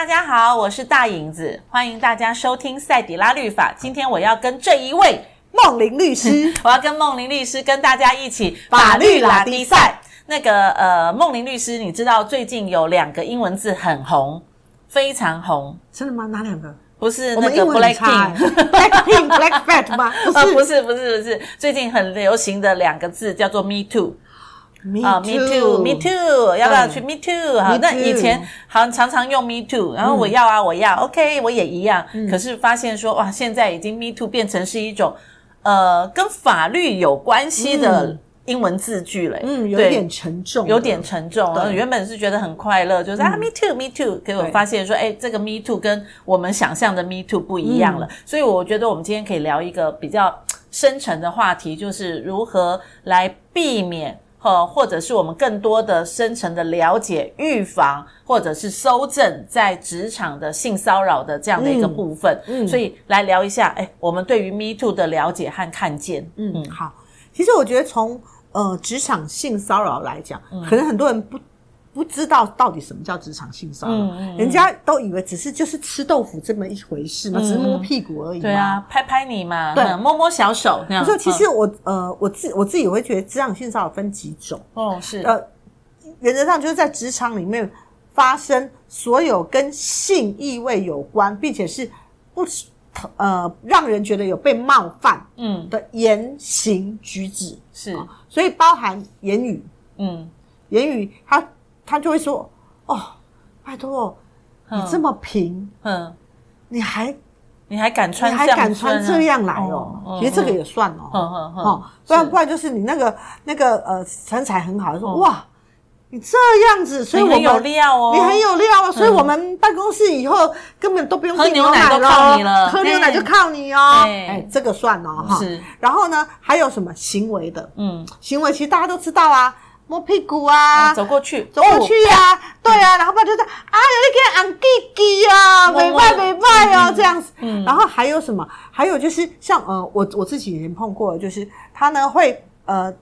嗨，大家好，我是大影子，欢迎大家收听赛底拉律法。今天我要跟这一位梦玲律师，我要跟梦玲律师跟大家一起法律拉力赛。那个呃，梦玲律师，你知道最近有两个英文字很红，非常红，真的吗？哪两个？不是那个 Blackpink，Black Fat 吗？不是、呃，不是，不是，不是，最近很流行的两个字叫做 Me Too。啊，Me too，Me too，要不要去 Me too？好，那以前好像常常用 Me too，然后我要啊，我要，OK，我也一样。可是发现说，哇，现在已经 Me too 变成是一种呃跟法律有关系的英文字句了。嗯，有点沉重，有点沉重。原本是觉得很快乐，就是啊，Me too，Me too。可是我发现说，哎，这个 Me too 跟我们想象的 Me too 不一样了。所以我觉得我们今天可以聊一个比较深沉的话题，就是如何来避免。呃，或者是我们更多的深层的了解、预防，或者是收正在职场的性骚扰的这样的一个部分。嗯，所以来聊一下，哎，我们对于 Me Too 的了解和看见。嗯嗯，好。其实我觉得从呃职场性骚扰来讲，嗯，可能很多人不。不知道到底什么叫职场性骚扰，嗯嗯、人家都以为只是就是吃豆腐这么一回事嘛，嗯、只是摸屁股而已嘛。对啊，拍拍你嘛，对，摸摸小手。所以，其实我、嗯、呃，我自我自己也会觉得职场性骚扰分几种。哦，是。呃，原则上就是在职场里面发生所有跟性意味有关，并且是不呃让人觉得有被冒犯嗯的言行举止、嗯、是、呃，所以包含言语，嗯，言语它。他就会说：“哦，拜托，你这么平，嗯，你还你还敢穿，你还敢穿这样来哦？其实这个也算哦，哦，不然不然就是你那个那个呃身材很好，说哇，你这样子，所以我们有料哦，你很有料哦，所以我们办公室以后根本都不用喝牛奶都靠你了，喝牛奶就靠你哦，哎，这个算哦，哈。是，然后呢，还有什么行为的？嗯，行为其实大家都知道啊。”摸屁股啊，走过去，走过去呀，对啊，然后不然就是啊，有一个昂弟弟啊，没拜没拜哦，这样子。嗯，然后还有什么？还有就是像呃，我我自己以前碰过，就是他呢会呃，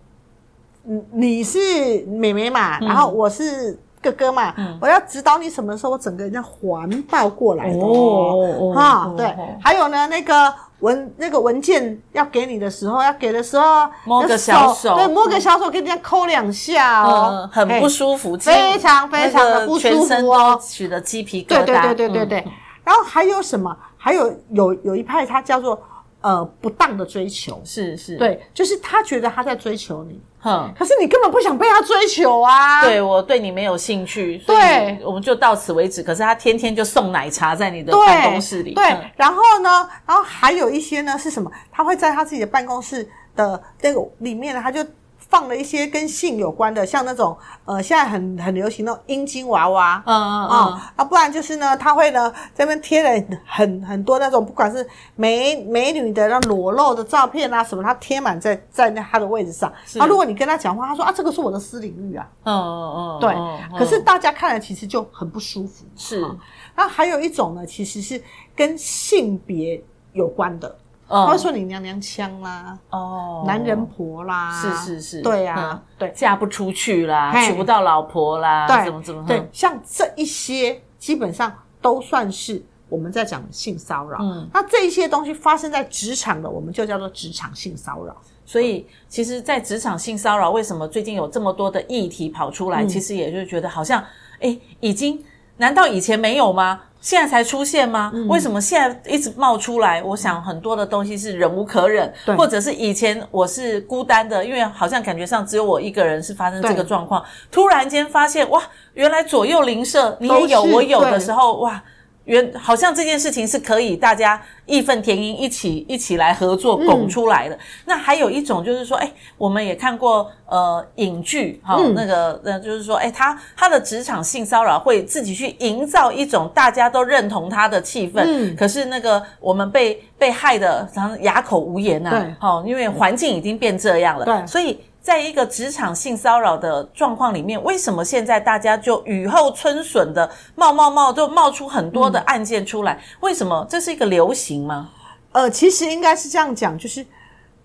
你是妹妹嘛，然后我是哥哥嘛，我要指导你什么的时候，我整个人要环抱过来的哦，哈，对，还有呢那个。文那个文件要给你的时候，要给的时候摸个小手，对，摸个小手，给人家抠两下哦，很不舒服，非常非常的不舒服哦，起的鸡皮疙瘩。对对对对对对。然后还有什么？还有有有一派，他叫做。呃，不当的追求是是，对，就是他觉得他在追求你，哼，可是你根本不想被他追求啊。对，我对你没有兴趣，对，我们就到此为止。可是他天天就送奶茶在你的办公室里，对，然后呢，然后还有一些呢是什么？他会在他自己的办公室的那个里面呢，他就。放了一些跟性有关的，像那种呃，现在很很流行那种阴茎娃娃，嗯嗯嗯，啊，不然就是呢，他会呢在那边贴了很很多那种，不管是美美女的那裸露的照片啊什么，他贴满在在那他的位置上。啊，如果你跟他讲话，他说啊，这个是我的私领域啊，嗯嗯嗯，对。可是大家看了其实就很不舒服。是，那还有一种呢，其实是跟性别有关的。他会说你娘娘腔啦，哦，男人婆啦，是是是，对呀，对，嫁不出去啦，娶不到老婆啦，对，怎么怎么，对，像这一些基本上都算是我们在讲性骚扰。嗯，那这一些东西发生在职场的，我们就叫做职场性骚扰。所以，其实，在职场性骚扰，为什么最近有这么多的议题跑出来？其实也就是觉得好像，哎，已经，难道以前没有吗？现在才出现吗？嗯、为什么现在一直冒出来？我想很多的东西是忍无可忍，或者是以前我是孤单的，因为好像感觉上只有我一个人是发生这个状况，突然间发现哇，原来左右邻舍你也有我有的时候哇。原好像这件事情是可以大家义愤填膺，一起一起来合作拱出来的。嗯、那还有一种就是说，哎，我们也看过呃影剧哈，嗯、那个那就是说，哎，他他的职场性骚扰会自己去营造一种大家都认同他的气氛，嗯、可是那个我们被被害的，然后哑口无言呐、啊，对，好，因为环境已经变这样了，对，所以。在一个职场性骚扰的状况里面，为什么现在大家就雨后春笋的冒冒冒就冒出很多的案件出来？嗯、为什么这是一个流行吗？呃，其实应该是这样讲，就是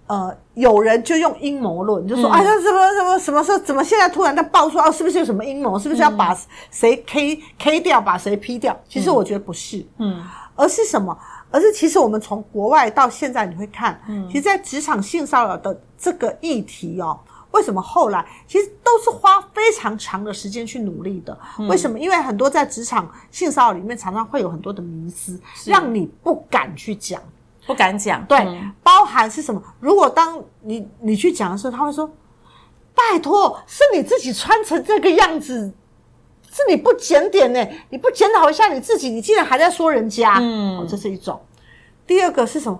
呃，有人就用阴谋论，就说、嗯、啊，这什么什么什么事，怎么现在突然在爆出哦，是不是有什么阴谋？是不是要把谁 K、嗯、K 掉，把谁 P 掉？其实我觉得不是，嗯，而是什么？而是其实我们从国外到现在，你会看，嗯，其实，在职场性骚扰的这个议题哦，为什么后来其实都是花非常长的时间去努力的？嗯、为什么？因为很多在职场性骚扰里面，常常会有很多的迷思，让你不敢去讲。不敢讲，对，嗯、包含是什么？如果当你你去讲的时候，他会说：“拜托，是你自己穿成这个样子，是你不检点呢？你不检讨一下你自己，你竟然还在说人家。”嗯、哦，这是一种。第二个是什么？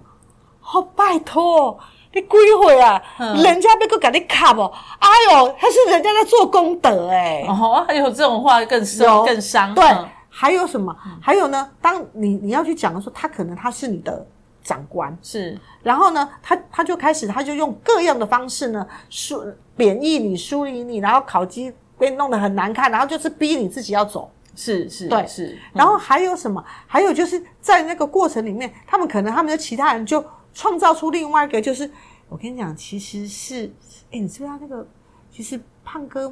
哦，拜托，你 几岁啊？嗯、人家要给你卡哦，哎呦，还是人家在做功德哎。哦，还有这种话更伤更伤。对，嗯、还有什么？还有呢？当你你要去讲的时候，他可能他是你的。长官是，然后呢，他他就开始，他就用各样的方式呢，疏贬义你、疏离你，然后考绩被弄得很难看，然后就是逼你自己要走，是是，对是。嗯、然后还有什么？还有就是在那个过程里面，他们可能他们的其他人就创造出另外一个，就是我跟你讲，其实是，哎，你知道那个，其实胖哥，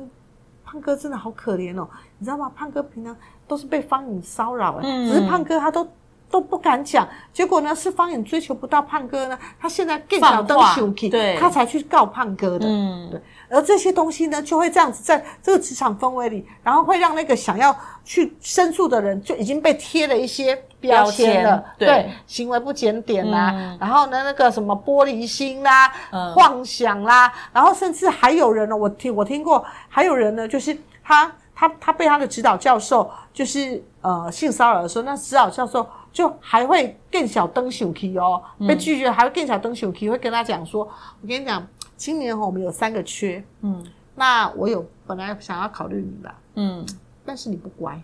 胖哥真的好可怜哦，你知道吗？胖哥平常都是被方颖骚扰，哎、嗯，只是胖哥他都。都不敢讲，结果呢是方颖追求不到胖哥呢，他现在更想登熊气，对，他才去告胖哥的，嗯，对。而这些东西呢，就会这样子在这个职场氛围里，然后会让那个想要去申诉的人就已经被贴了一些标签了，对，对，行为不检点啦，嗯、然后呢那个什么玻璃心啦、嗯、妄想啦，然后甚至还有人呢，我听我听过，还有人呢，就是他他他被他的指导教授就是呃性骚扰的时候，那指导教授。就还会更小灯小 K 哦，被拒绝还会更小灯小 K，会跟他讲说：“我跟你讲，今年我们有三个缺，嗯，那我有本来想要考虑你的，嗯，但是你不乖，你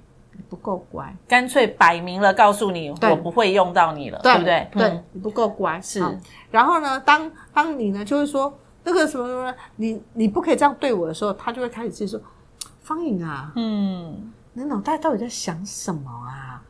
不够乖，干脆摆明了告诉你，我不会用到你了，对。不对？对，你不够乖。是。然后呢，当当你呢，就会说那个什么什么，你你不可以这样对我的时候，他就会开始自己说：方颖啊，嗯，你脑袋到底在想什么啊？”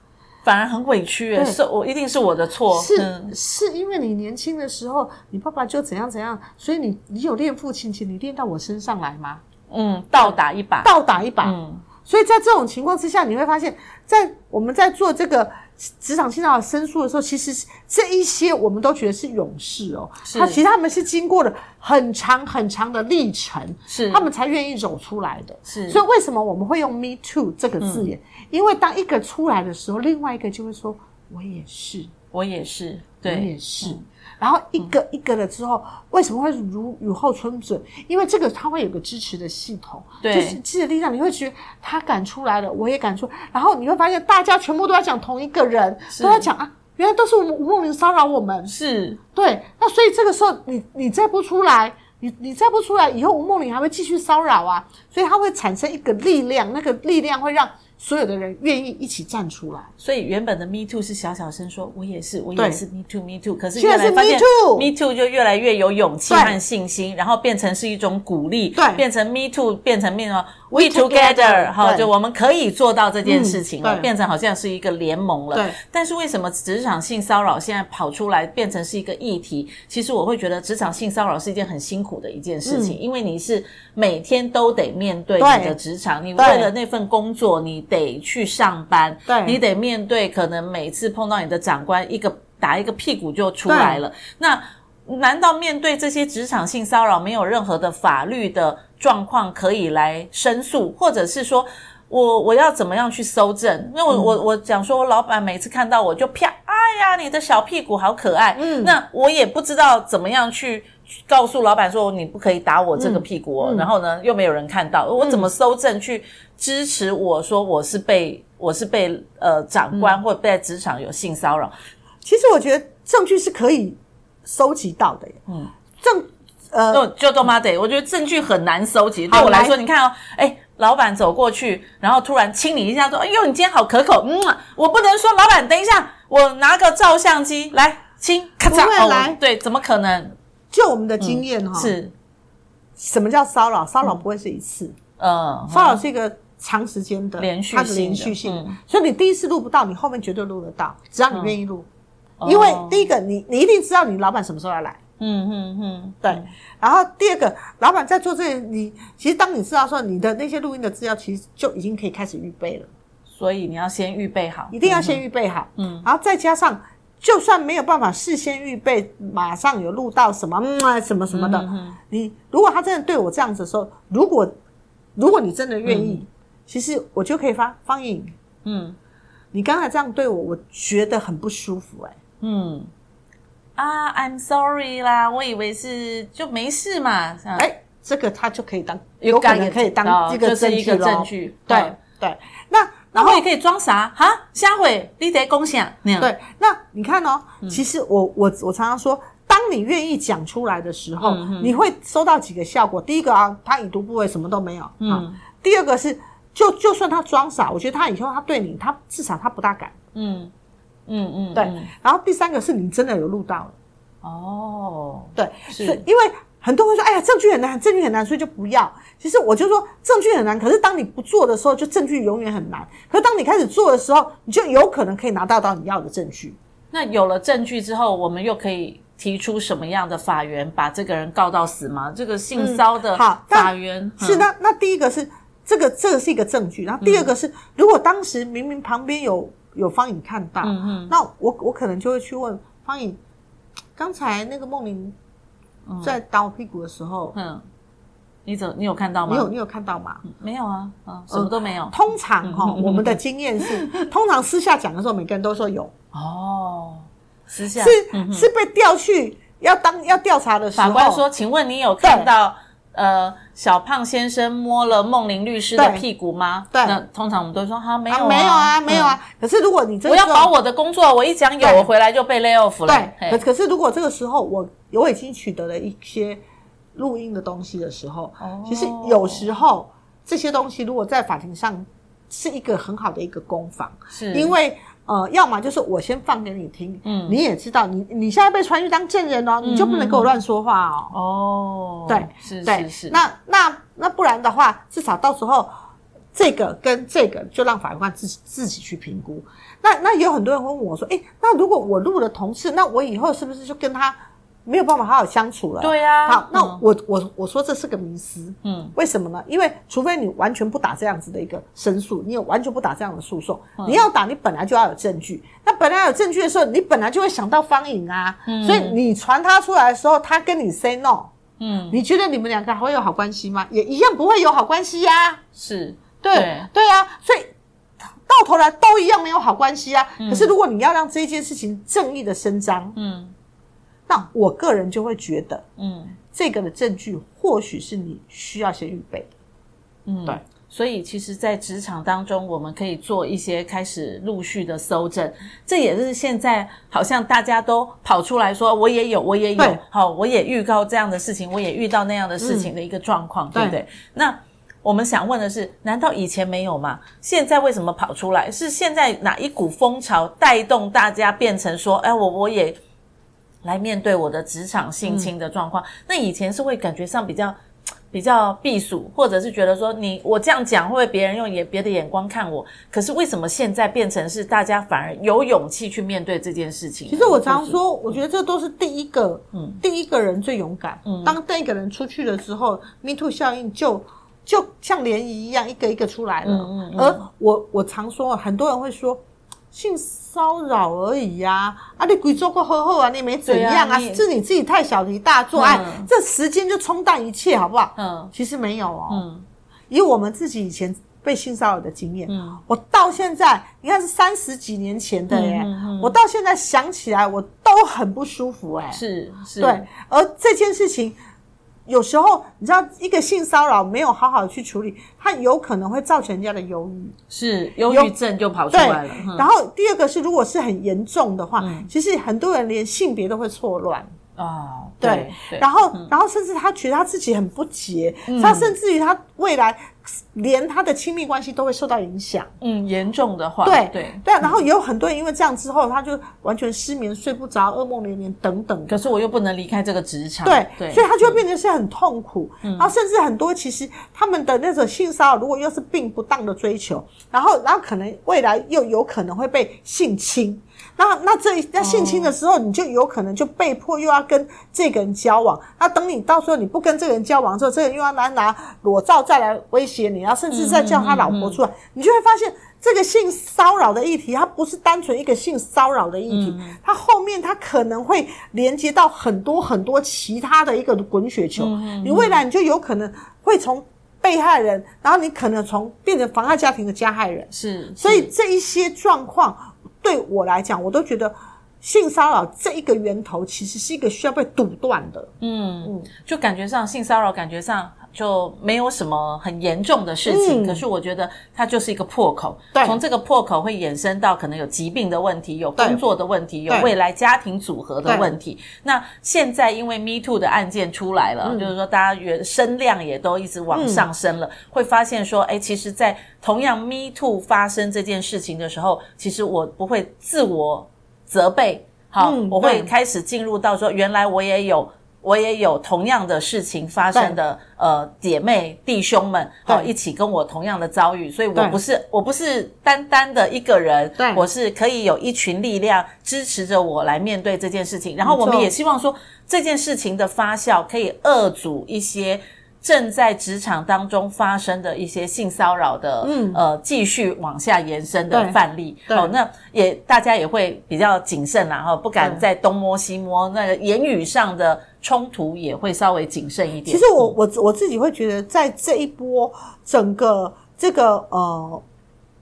反而很委屈，对。是我一定是我的错，是、嗯、是因为你年轻的时候，你爸爸就怎样怎样，所以你你有恋父情结，你恋到我身上来吗？嗯，倒打一把，倒打一把。嗯，所以在这种情况之下，你会发现，在我们在做这个。职场性骚扰申诉的时候，其实这一些我们都觉得是勇士哦。是，他其实他们是经过了很长很长的历程，是他们才愿意走出来的。是，所以为什么我们会用 “me too” 这个字眼？嗯、因为当一个出来的时候，另外一个就会说：“我也是，我也是，对，我也是。嗯”然后一个一个了之后，为什么会如雨后春笋？因为这个它会有个支持的系统，对，就是支持力量。你会觉得他敢出来了，我也敢出。然后你会发现，大家全部都在讲同一个人，都在讲啊，原来都是吴孟玲骚扰我们。是对，那所以这个时候你你再不出来，你你再不出来，以后吴梦玲还会继续骚扰啊。所以它会产生一个力量，那个力量会让。所有的人愿意一起站出来，所以原本的 Me Too 是小小声说，我也是，我也是 Me Too Me Too，可是越来发现 Me Too 就越来越有勇气和信心，然后变成是一种鼓励，对，变成 Me Too 变成变成 We Together，哈，就我们可以做到这件事情了，变成好像是一个联盟了。对，但是为什么职场性骚扰现在跑出来变成是一个议题？其实我会觉得职场性骚扰是一件很辛苦的一件事情，因为你是每天都得面对你的职场，你为了那份工作，你。得去上班，对，你得面对可能每次碰到你的长官，一个打一个屁股就出来了。那难道面对这些职场性骚扰，没有任何的法律的状况可以来申诉，或者是说我我要怎么样去搜证？因为我、嗯、我我讲说，我老板每次看到我就啪，哎呀，你的小屁股好可爱。嗯，那我也不知道怎么样去。告诉老板说，你不可以打我这个屁股哦，嗯嗯、然后呢，又没有人看到，我怎么搜证去支持我说我是被我是被呃长官或者被职场有性骚扰？其实我觉得证据是可以收集到的耶。嗯，证呃就就他妈得，我觉得证据很难收集。对我来说，你看哦，哎，老板走过去，然后突然亲你一下，说：“哎呦，你今天好可口。”嗯，我不能说老板，等一下，我拿个照相机来亲，咔嚓，对，怎么可能？就我们的经验哈，是。什么叫骚扰？骚扰不会是一次，嗯，骚扰是一个长时间的连续性，连续性，所以你第一次录不到，你后面绝对录得到，只要你愿意录。因为第一个，你你一定知道你老板什么时候要来，嗯嗯嗯，对。然后第二个，老板在做这个，你其实当你知道说你的那些录音的资料，其实就已经可以开始预备了。所以你要先预备好，一定要先预备好。嗯，然后再加上，就算没有办法事先预备，马上有录到什么嗯什么什么的，嗯、哼你如果他真的对我这样子说，如果如果你真的愿意，嗯、其实我就可以发方颖。嗯，你刚才这样对我，我觉得很不舒服、欸。哎，嗯。啊、uh,，I'm sorry 啦，我以为是就没事嘛。哎、欸，这个他就可以当，有可能可以当这个证据对，对那然后，也可以装傻哈，下回你得共享那样。对，那你看哦，嗯、其实我我我常常说，当你愿意讲出来的时候，嗯、你会收到几个效果。第一个啊，他已读不回，什么都没有。嗯。第二个是，就就算他装傻，我觉得他以后他对你，他至少他不大敢。嗯。嗯嗯，对。然后第三个是你真的有录到了，哦，对，是因为很多人说，哎呀，证据很难，证据很难，所以就不要。其实我就说，证据很难，可是当你不做的时候，就证据永远很难。可是当你开始做的时候，你就有可能可以拿到到你要的证据。那有了证据之后，我们又可以提出什么样的法源把这个人告到死吗？这个性骚的法源、是那那第一个是这个这个是一个证据，然后第二个是、嗯、如果当时明明旁边有。有方颖看到，嗯嗯，那我我可能就会去问方颖，刚才那个梦玲在打我屁股的时候，嗯，你怎你有看到吗？你有你有看到吗？没有啊，啊，什么都没有。通常哈，我们的经验是，通常私下讲的时候，每个人都说有。哦，私下是是被调去要当要调查的时候，法官说，请问你有看到？呃，小胖先生摸了梦玲律师的屁股吗？对，那通常我们都说哈没有啊，没有啊，没有啊。可是如果你真的我要保我的工作，我一讲有，我回来就被 lay off 了。对，可可是如果这个时候我我已经取得了一些录音的东西的时候，其实有时候这些东西如果在法庭上是一个很好的一个攻防，是因为。呃，要么就是我先放给你听，嗯，你也知道，你你现在被传去当证人哦，你就不能给我乱说话哦。哦，对，是是是。那那那不然的话，至少到时候这个跟这个就让法官自己自己去评估。那那有很多人会问我说，诶，那如果我录了同事，那我以后是不是就跟他？没有办法好好相处了。对呀。好，那我我我说这是个迷思。嗯。为什么呢？因为除非你完全不打这样子的一个申诉，你有完全不打这样的诉讼，你要打，你本来就要有证据。那本来有证据的时候，你本来就会想到方颖啊。嗯。所以你传他出来的时候，他跟你 say no。嗯。你觉得你们两个还会有好关系吗？也一样不会有好关系呀。是。对。对啊。所以到头来都一样没有好关系啊。可是如果你要让这件事情正义的伸张，嗯。那我个人就会觉得，嗯，这个的证据或许是你需要先预备的，嗯，对。所以其实，在职场当中，我们可以做一些开始陆续的搜证，这也是现在好像大家都跑出来说，我也有，我也有，好，我也预告这样的事情，我也遇到那样的事情的一个状况，嗯、对不对？对那我们想问的是，难道以前没有吗？现在为什么跑出来？是现在哪一股风潮带动大家变成说，哎，我我也。来面对我的职场性侵的状况，嗯、那以前是会感觉上比较 比较避暑，或者是觉得说你我这样讲会不会别人用眼别的眼光看我？可是为什么现在变成是大家反而有勇气去面对这件事情？其实我常说，我觉得这都是第一个，嗯，第一个人最勇敢。嗯，当第一个人出去了之后，Me Too 效应就就像涟漪一样，一个一个出来了。嗯嗯，嗯而我我常说，很多人会说。性骚扰而已呀、啊，啊，你鬼做过后后啊，你没怎样啊，你是你自己太小题大做，哎、嗯，这时间就冲淡一切，好不好？嗯，其实没有哦。嗯，以我们自己以前被性骚扰的经验，嗯，我到现在，你看是三十几年前的耶，嗯嗯嗯、我到现在想起来，我都很不舒服，哎，是是，对，而这件事情。有时候你知道，一个性骚扰没有好好的去处理，它有可能会造成人家的忧郁，是忧郁症就跑出来了。然后第二个是，如果是很严重的话，嗯、其实很多人连性别都会错乱。啊，对，对，然后，嗯、然后甚至他觉得他自己很不洁，嗯、他甚至于他未来连他的亲密关系都会受到影响。嗯，严重的话，对对对。然后也有很多人因为这样之后，他就完全失眠、睡不着、噩梦连连等等。可是我又不能离开这个职场，对对，所以他就会变成是很痛苦。嗯、然后甚至很多其实他们的那种性骚扰，如果又是并不当的追求，然后然后可能未来又有可能会被性侵。那那这那性侵的时候，你就有可能就被迫又要跟这个人交往。那等你到时候你不跟这个人交往之后，这个人又要来拿裸照再来威胁你，然后甚至再叫他老婆出来，你就会发现这个性骚扰的议题，它不是单纯一个性骚扰的议题，它后面它可能会连接到很多很多其他的一个滚雪球。你未来你就有可能会从被害人，然后你可能从变成妨害家庭的加害人。是，所以这一些状况。对我来讲，我都觉得性骚扰这一个源头其实是一个需要被堵断的。嗯嗯，就感觉上性骚扰感觉上就没有什么很严重的事情，嗯、可是我觉得它就是一个破口。对，从这个破口会衍生到可能有疾病的问题，有工作的问题，有未来家庭组合的问题。那现在因为 Me Too 的案件出来了，嗯、就是说大家原声量也都一直往上升了，嗯、会发现说，哎，其实，在同样 Me Too 发生这件事情的时候，其实我不会自我责备，好，嗯、我会开始进入到说，原来我也有，我也有同样的事情发生的，呃，姐妹弟兄们，好，一起跟我同样的遭遇，所以我不是，我不是单单的一个人，对，我是可以有一群力量支持着我来面对这件事情，然后我们也希望说，这件事情的发酵可以遏阻一些。正在职场当中发生的一些性骚扰的，嗯，呃，继续往下延伸的范例，哦，那也大家也会比较谨慎啦，哈，不敢再东摸西摸，那个言语上的冲突也会稍微谨慎一点。其实我我我自己会觉得，在这一波整个这个呃。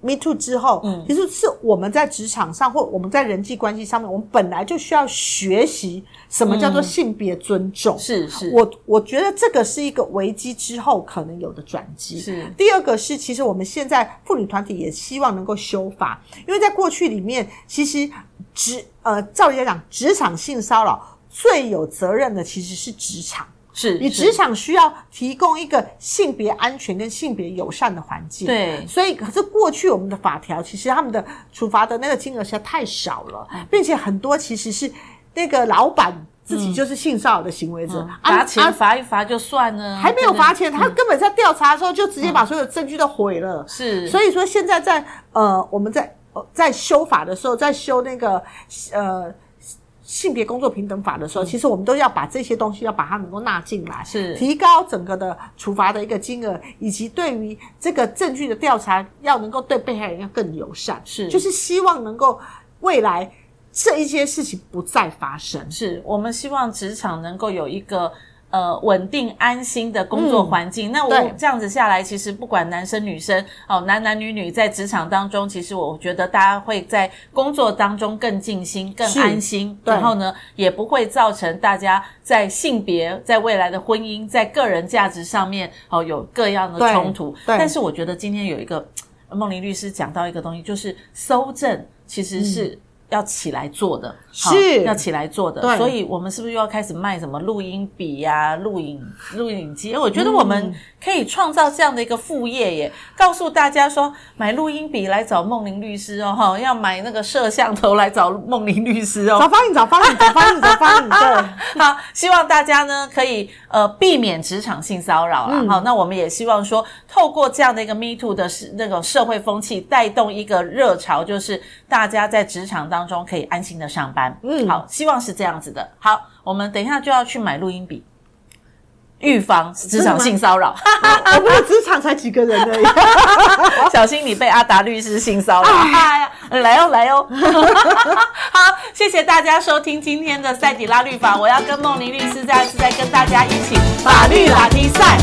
Me too 之后，嗯，其实是我们在职场上或我们在人际关系上面，我们本来就需要学习什么叫做性别尊重。是是，我我觉得这个是一个危机之后可能有的转机。是。第二个是，其实我们现在妇女团体也希望能够修法，因为在过去里面，其实职呃，照理来讲，职场性骚扰最有责任的其实是职场。是你职场需要提供一个性别安全跟性别友善的环境，对，所以可是过去我们的法条其实他们的处罚的那个金额实在太少了，并且很多其实是那个老板自己就是性骚扰的行为者，罚钱罚一罚就算了，还没有罚钱，他根本在调查的时候就直接把所有的证据都毁了，是，所以说现在在呃我们在在修法的时候，在修那个呃。性别工作平等法的时候，其实我们都要把这些东西要把它能够纳进来，是。提高整个的处罚的一个金额，以及对于这个证据的调查要能够对被害人要更友善，是。就是希望能够未来这一些事情不再发生，是我们希望职场能够有一个。呃，稳定安心的工作环境。嗯、那我这样子下来，其实不管男生女生，哦，男男女女，在职场当中，其实我觉得大家会在工作当中更尽心、更安心。然后呢，也不会造成大家在性别、在未来的婚姻、在个人价值上面，哦，有各样的冲突。但是我觉得今天有一个梦玲律师讲到一个东西，就是搜证其实是、嗯。要起来做的，是。要起来做的，对。所以我们是不是又要开始卖什么录音笔呀、啊、录影 录影机？我觉得我们可以创造这样的一个副业耶，嗯、告诉大家说，买录音笔来找梦玲律师哦，哈，要买那个摄像头来找梦玲律师哦，找方颖，找方颖，找方颖，找方颖，对，好，希望大家呢可以呃避免职场性骚扰啦。嗯、好，那我们也希望说，透过这样的一个 Me Too 的那种社会风气，带动一个热潮，就是大家在职场当当中可以安心的上班，嗯，好，希望是这样子的。好，我们等一下就要去买录音笔，预防职场性骚扰。我们的职场才几个人而已，小心你被阿达律师性骚扰。哎呀，来哦，来哦。好，谢谢大家收听今天的赛底拉律法。我要跟梦玲律师再次再跟大家一起法律拉力赛。